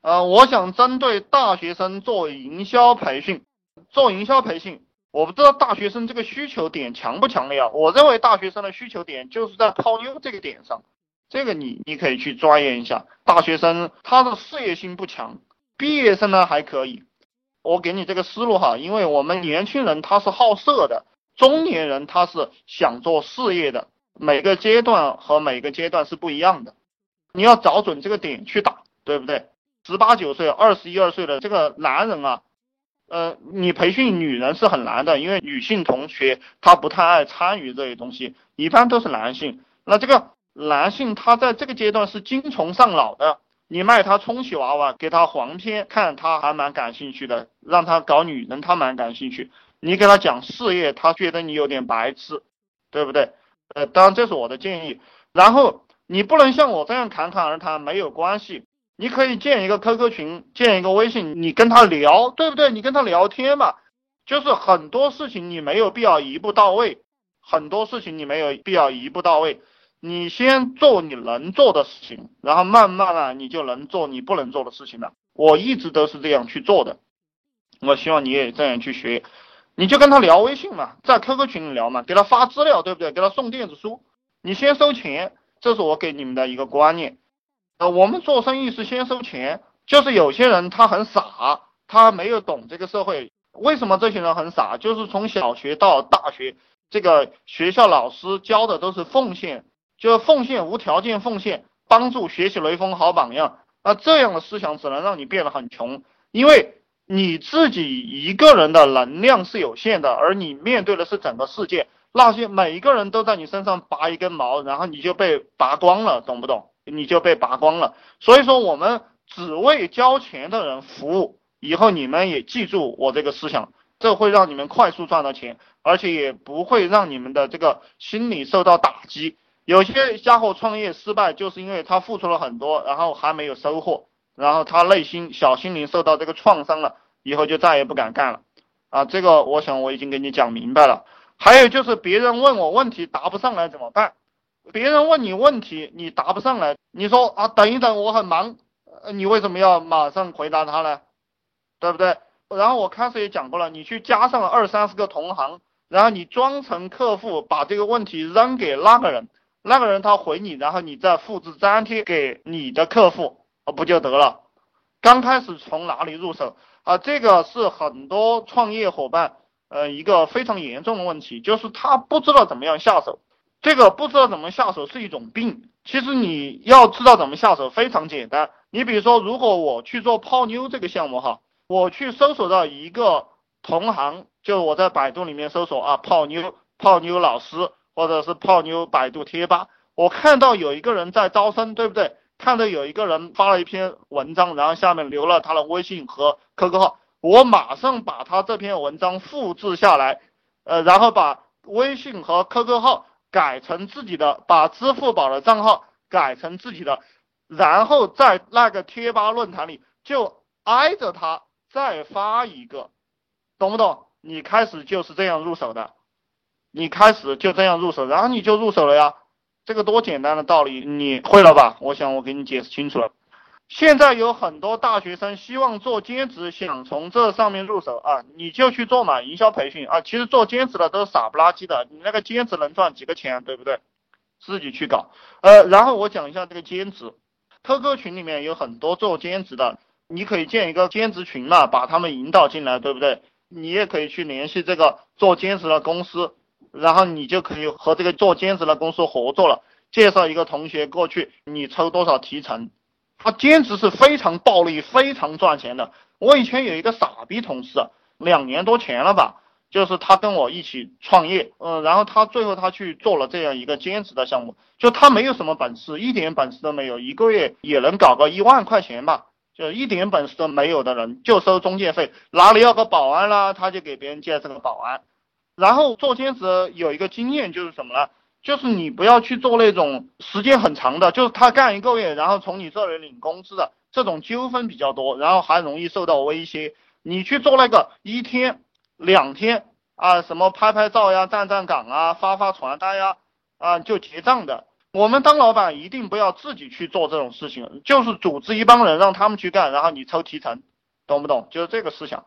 呃，我想针对大学生做营销培训，做营销培训，我不知道大学生这个需求点强不强烈啊？我认为大学生的需求点就是在泡妞这个点上，这个你你可以去钻研一下。大学生他的事业心不强，毕业生呢还可以。我给你这个思路哈，因为我们年轻人他是好色的，中年人他是想做事业的，每个阶段和每个阶段是不一样的，你要找准这个点去打，对不对？十八九岁、二十一二岁的这个男人啊，呃，你培训女人是很难的，因为女性同学她不太爱参与这些东西，一般都是男性。那这个男性他在这个阶段是精虫上脑的。你卖他充气娃娃，给他黄片看，他还蛮感兴趣的；让他搞女人，他蛮感兴趣。你给他讲事业，他觉得你有点白痴，对不对？呃，当然这是我的建议。然后你不能像我这样侃侃而谈，没有关系。你可以建一个 QQ 群，建一个微信，你跟他聊，对不对？你跟他聊天嘛，就是很多事情你没有必要一步到位，很多事情你没有必要一步到位。你先做你能做的事情，然后慢慢啊，你就能做你不能做的事情了。我一直都是这样去做的，我希望你也这样去学。你就跟他聊微信嘛，在 QQ 群里聊嘛，给他发资料，对不对？给他送电子书，你先收钱，这是我给你们的一个观念。呃，我们做生意是先收钱，就是有些人他很傻，他没有懂这个社会。为什么这些人很傻？就是从小学到大学，这个学校老师教的都是奉献。就奉献，无条件奉献，帮助学习雷锋好榜样。那这样的思想只能让你变得很穷，因为你自己一个人的能量是有限的，而你面对的是整个世界。那些每一个人都在你身上拔一根毛，然后你就被拔光了，懂不懂？你就被拔光了。所以说，我们只为交钱的人服务。以后你们也记住我这个思想，这会让你们快速赚到钱，而且也不会让你们的这个心理受到打击。有些家伙创业失败，就是因为他付出了很多，然后还没有收获，然后他内心小心灵受到这个创伤了，以后就再也不敢干了。啊，这个我想我已经给你讲明白了。还有就是别人问我问题答不上来怎么办？别人问你问题你答不上来，你说啊等一等我很忙，你为什么要马上回答他呢？对不对？然后我开始也讲过了，你去加上二三十个同行，然后你装成客户，把这个问题扔给那个人。那个人他回你，然后你再复制粘贴给你的客户，啊不就得了？刚开始从哪里入手啊？这个是很多创业伙伴呃一个非常严重的问题，就是他不知道怎么样下手。这个不知道怎么下手是一种病。其实你要知道怎么下手非常简单。你比如说，如果我去做泡妞这个项目哈，我去搜索到一个同行，就我在百度里面搜索啊泡妞泡妞老师。或者是泡妞百度贴吧，我看到有一个人在招生，对不对？看到有一个人发了一篇文章，然后下面留了他的微信和 QQ 号，我马上把他这篇文章复制下来，呃，然后把微信和 QQ 号改成自己的，把支付宝的账号改成自己的，然后在那个贴吧论坛里就挨着它再发一个，懂不懂？你开始就是这样入手的。你开始就这样入手，然后你就入手了呀，这个多简单的道理，你会了吧？我想我给你解释清楚了。现在有很多大学生希望做兼职，想从这上面入手啊，你就去做嘛，营销培训啊。其实做兼职的都是傻不拉几的，你那个兼职能赚几个钱，对不对？自己去搞。呃，然后我讲一下这个兼职，QQ 群里面有很多做兼职的，你可以建一个兼职群嘛，把他们引导进来，对不对？你也可以去联系这个做兼职的公司。然后你就可以和这个做兼职的公司合作了，介绍一个同学过去，你抽多少提成？他兼职是非常暴利、非常赚钱的。我以前有一个傻逼同事，两年多前了吧，就是他跟我一起创业，嗯，然后他最后他去做了这样一个兼职的项目，就他没有什么本事，一点本事都没有，一个月也能搞个一万块钱吧，就一点本事都没有的人就收中介费，哪里要个保安啦，他就给别人介绍个保安。然后做兼职有一个经验就是什么呢？就是你不要去做那种时间很长的，就是他干一个月，然后从你这里领工资的这种纠纷比较多，然后还容易受到威胁。你去做那个一天、两天啊，什么拍拍照呀、站站岗啊、发发传单呀，啊就结账的。我们当老板一定不要自己去做这种事情，就是组织一帮人让他们去干，然后你抽提成，懂不懂？就是这个思想。